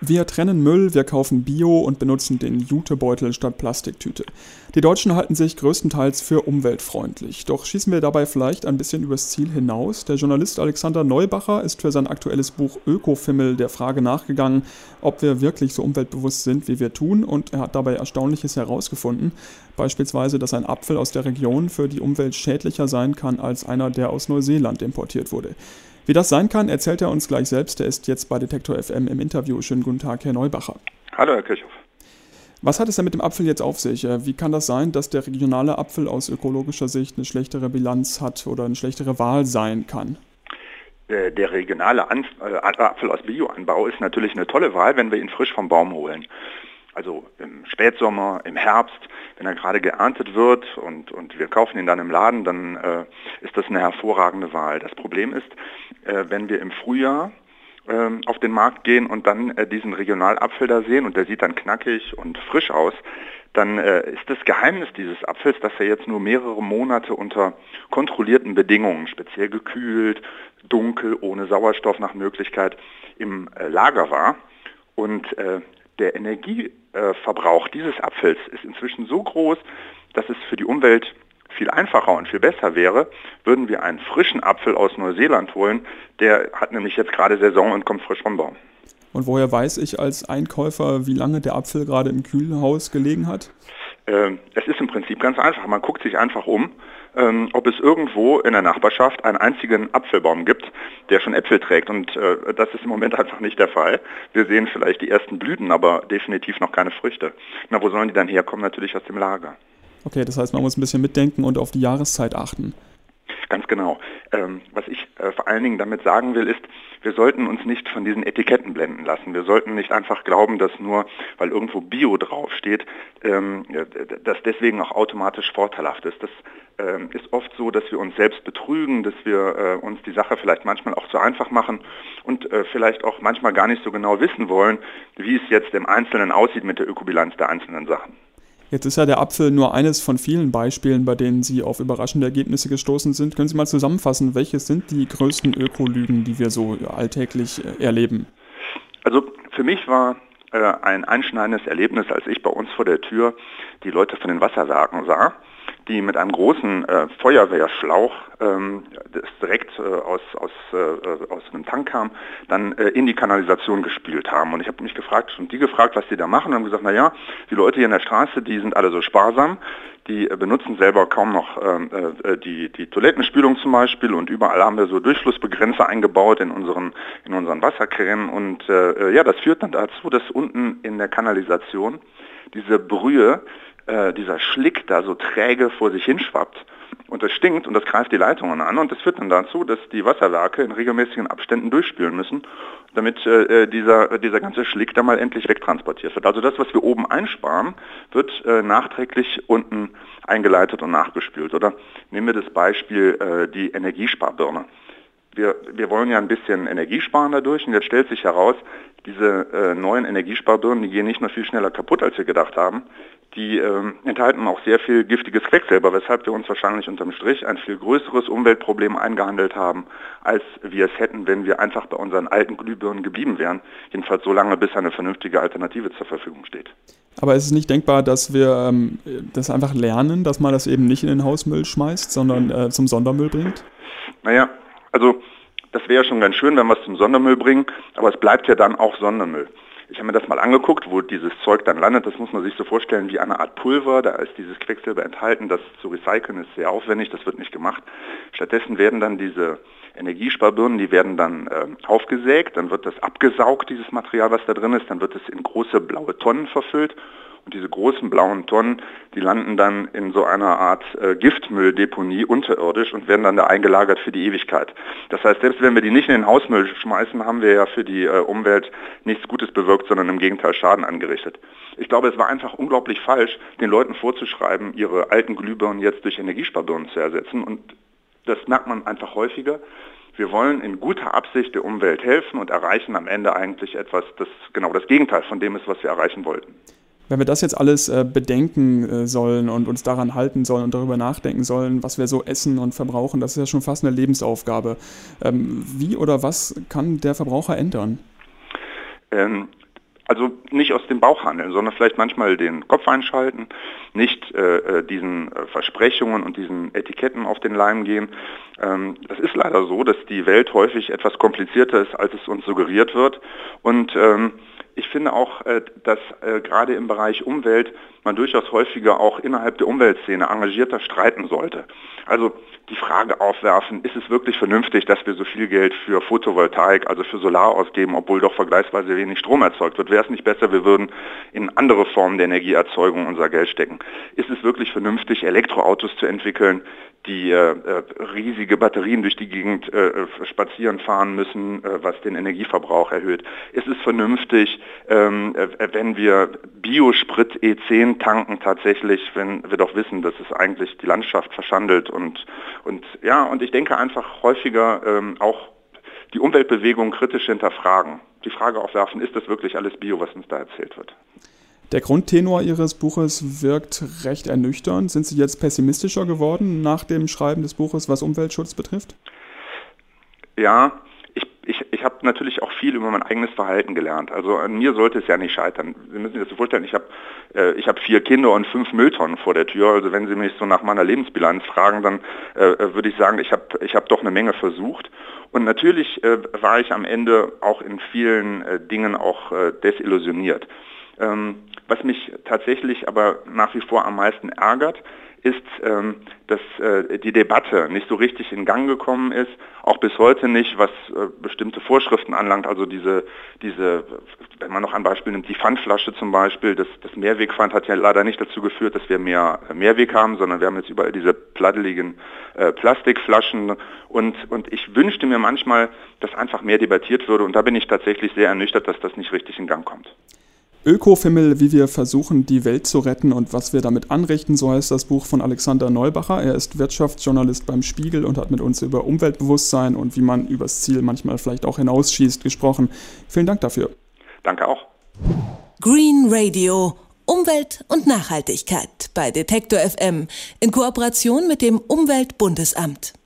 Wir trennen Müll, wir kaufen Bio und benutzen den Jutebeutel statt Plastiktüte. Die Deutschen halten sich größtenteils für umweltfreundlich. Doch schießen wir dabei vielleicht ein bisschen übers Ziel hinaus. Der Journalist Alexander Neubacher ist für sein aktuelles Buch Ökofimmel der Frage nachgegangen, ob wir wirklich so umweltbewusst sind, wie wir tun. Und er hat dabei Erstaunliches herausgefunden. Beispielsweise, dass ein Apfel aus der Region für die Umwelt schädlicher sein kann als einer, der aus Neuseeland importiert wurde. Wie das sein kann, erzählt er uns gleich selbst. Er ist jetzt bei Detektor FM im Interview. Schönen guten Tag, Herr Neubacher. Hallo, Herr Kirchhoff. Was hat es denn mit dem Apfel jetzt auf sich? Äh, wie kann das sein, dass der regionale Apfel aus ökologischer Sicht eine schlechtere Bilanz hat oder eine schlechtere Wahl sein kann? Der, der regionale äh, Apfel aus Bioanbau ist natürlich eine tolle Wahl, wenn wir ihn frisch vom Baum holen also im Spätsommer, im Herbst, wenn er gerade geerntet wird und, und wir kaufen ihn dann im Laden, dann äh, ist das eine hervorragende Wahl. Das Problem ist, äh, wenn wir im Frühjahr äh, auf den Markt gehen und dann äh, diesen Regionalapfel da sehen und der sieht dann knackig und frisch aus, dann äh, ist das Geheimnis dieses Apfels, dass er jetzt nur mehrere Monate unter kontrollierten Bedingungen, speziell gekühlt, dunkel, ohne Sauerstoff nach Möglichkeit, im äh, Lager war. Und der Energieverbrauch dieses Apfels ist inzwischen so groß, dass es für die Umwelt viel einfacher und viel besser wäre, würden wir einen frischen Apfel aus Neuseeland holen. Der hat nämlich jetzt gerade Saison und kommt frisch vom Baum. Und woher weiß ich als Einkäufer, wie lange der Apfel gerade im Kühlhaus gelegen hat? Ähm, es ist im Prinzip ganz einfach. Man guckt sich einfach um, ähm, ob es irgendwo in der Nachbarschaft einen einzigen Apfelbaum gibt, der schon Äpfel trägt. Und äh, das ist im Moment einfach nicht der Fall. Wir sehen vielleicht die ersten Blüten, aber definitiv noch keine Früchte. Na, wo sollen die dann herkommen? Natürlich aus dem Lager. Okay, das heißt, man muss ein bisschen mitdenken und auf die Jahreszeit achten. Ganz genau. Ähm, was ich äh, vor allen Dingen damit sagen will, ist, wir sollten uns nicht von diesen Etiketten blenden lassen. Wir sollten nicht einfach glauben, dass nur, weil irgendwo Bio draufsteht, ähm, dass deswegen auch automatisch vorteilhaft ist. Das ähm, ist oft so, dass wir uns selbst betrügen, dass wir äh, uns die Sache vielleicht manchmal auch zu einfach machen und äh, vielleicht auch manchmal gar nicht so genau wissen wollen, wie es jetzt im Einzelnen aussieht mit der Ökobilanz der einzelnen Sachen. Jetzt ist ja der Apfel nur eines von vielen Beispielen, bei denen Sie auf überraschende Ergebnisse gestoßen sind. Können Sie mal zusammenfassen, welche sind die größten Ökolügen, die wir so alltäglich äh, erleben? Also für mich war äh, ein einschneidendes Erlebnis, als ich bei uns vor der Tür die Leute von den Wasserwerken sah die mit einem großen äh, Feuerwehrschlauch, ähm, das direkt äh, aus, aus, äh, aus einem Tank kam, dann äh, in die Kanalisation gespielt haben. Und ich habe mich gefragt und die gefragt, was die da machen. Und haben gesagt, naja, die Leute hier in der Straße, die sind alle so sparsam, die äh, benutzen selber kaum noch ähm, äh, die, die Toilettenspülung zum Beispiel. Und überall haben wir so Durchflussbegrenzer eingebaut in unseren, in unseren Wasserkränen. Und ja, das führt dann dazu, dass unten in der Kanalisation diese Brühe äh, dieser Schlick da so träge vor sich hinschwappt. Und das stinkt und das greift die Leitungen an und das führt dann dazu, dass die Wasserwerke in regelmäßigen Abständen durchspülen müssen, damit äh, dieser, dieser ganze Schlick dann mal endlich wegtransportiert wird. Also das, was wir oben einsparen, wird äh, nachträglich unten eingeleitet und nachgespült. Oder nehmen wir das Beispiel äh, die Energiesparbirne. Wir, wir wollen ja ein bisschen Energie sparen dadurch und jetzt stellt sich heraus, diese äh, neuen Energiesparbirnen, die gehen nicht nur viel schneller kaputt, als wir gedacht haben, die äh, enthalten auch sehr viel giftiges Quecksilber, weshalb wir uns wahrscheinlich unterm Strich ein viel größeres Umweltproblem eingehandelt haben, als wir es hätten, wenn wir einfach bei unseren alten Glühbirnen geblieben wären. Jedenfalls so lange, bis eine vernünftige Alternative zur Verfügung steht. Aber ist es nicht denkbar, dass wir ähm, das einfach lernen, dass man das eben nicht in den Hausmüll schmeißt, sondern äh, zum Sondermüll bringt? Naja, also das wäre schon ganz schön, wenn wir es zum Sondermüll bringen, aber es bleibt ja dann auch Sondermüll. Ich habe mir das mal angeguckt, wo dieses Zeug dann landet. Das muss man sich so vorstellen wie eine Art Pulver. Da ist dieses Quecksilber enthalten. Das zu recyceln ist sehr aufwendig. Das wird nicht gemacht. Stattdessen werden dann diese Energiesparbirnen, die werden dann äh, aufgesägt. Dann wird das abgesaugt, dieses Material, was da drin ist. Dann wird es in große blaue Tonnen verfüllt und diese großen blauen Tonnen, die landen dann in so einer Art äh, Giftmülldeponie unterirdisch und werden dann da eingelagert für die Ewigkeit. Das heißt, selbst wenn wir die nicht in den Hausmüll schmeißen, haben wir ja für die äh, Umwelt nichts Gutes bewirkt, sondern im Gegenteil Schaden angerichtet. Ich glaube, es war einfach unglaublich falsch, den Leuten vorzuschreiben, ihre alten Glühbirnen jetzt durch Energiesparbirnen zu ersetzen. Und das merkt man einfach häufiger. Wir wollen in guter Absicht der Umwelt helfen und erreichen am Ende eigentlich etwas, das genau das Gegenteil von dem ist, was wir erreichen wollten. Wenn wir das jetzt alles äh, bedenken äh, sollen und uns daran halten sollen und darüber nachdenken sollen, was wir so essen und verbrauchen, das ist ja schon fast eine Lebensaufgabe. Ähm, wie oder was kann der Verbraucher ändern? Ähm, also nicht aus dem Bauch handeln, sondern vielleicht manchmal den Kopf einschalten, nicht äh, äh, diesen äh, Versprechungen und diesen Etiketten auf den Leim gehen. Ähm, das ist leider so, dass die Welt häufig etwas komplizierter ist, als es uns suggeriert wird. Und ähm, ich finde auch, äh, dass äh, gerade im Bereich Umwelt man durchaus häufiger auch innerhalb der Umweltszene engagierter streiten sollte. Also die Frage aufwerfen, ist es wirklich vernünftig, dass wir so viel Geld für Photovoltaik, also für Solar ausgeben, obwohl doch vergleichsweise wenig Strom erzeugt wird? Wäre es nicht besser, wir würden in andere Formen der Energieerzeugung unser Geld stecken? Ist es wirklich vernünftig, Elektroautos zu entwickeln, die äh, äh, riesige Batterien durch die Gegend äh, spazieren fahren müssen, äh, was den Energieverbrauch erhöht. Ist es vernünftig, ähm, äh, wenn wir Biosprit E10 tanken tatsächlich, wenn wir doch wissen, dass es eigentlich die Landschaft verschandelt und, und ja, und ich denke einfach häufiger ähm, auch die Umweltbewegung kritisch hinterfragen. Die Frage aufwerfen, ist das wirklich alles Bio, was uns da erzählt wird? Der Grundtenor Ihres Buches wirkt recht ernüchternd. Sind Sie jetzt pessimistischer geworden nach dem Schreiben des Buches, was Umweltschutz betrifft? Ja, ich, ich, ich habe natürlich auch viel über mein eigenes Verhalten gelernt. Also an mir sollte es ja nicht scheitern. Sie müssen sich das so vorstellen, ich habe äh, hab vier Kinder und fünf Mülltonnen vor der Tür. Also wenn Sie mich so nach meiner Lebensbilanz fragen, dann äh, würde ich sagen, ich habe ich hab doch eine Menge versucht. Und natürlich äh, war ich am Ende auch in vielen äh, Dingen auch äh, desillusioniert. Ähm, was mich tatsächlich aber nach wie vor am meisten ärgert, ist, ähm, dass äh, die Debatte nicht so richtig in Gang gekommen ist, auch bis heute nicht, was äh, bestimmte Vorschriften anlangt, also diese, diese, wenn man noch ein Beispiel nimmt, die Pfandflasche zum Beispiel, das, das Mehrwegpfand hat ja leider nicht dazu geführt, dass wir mehr Mehrweg haben, sondern wir haben jetzt überall diese platteligen äh, Plastikflaschen. Und, und ich wünschte mir manchmal, dass einfach mehr debattiert würde. Und da bin ich tatsächlich sehr ernüchtert, dass das nicht richtig in Gang kommt. Ökofimmel, wie wir versuchen, die Welt zu retten und was wir damit anrichten, so heißt das Buch von Alexander Neubacher. Er ist Wirtschaftsjournalist beim Spiegel und hat mit uns über Umweltbewusstsein und wie man übers Ziel manchmal vielleicht auch hinausschießt gesprochen. Vielen Dank dafür. Danke auch. Green Radio. Umwelt und Nachhaltigkeit bei Detektor FM in Kooperation mit dem Umweltbundesamt.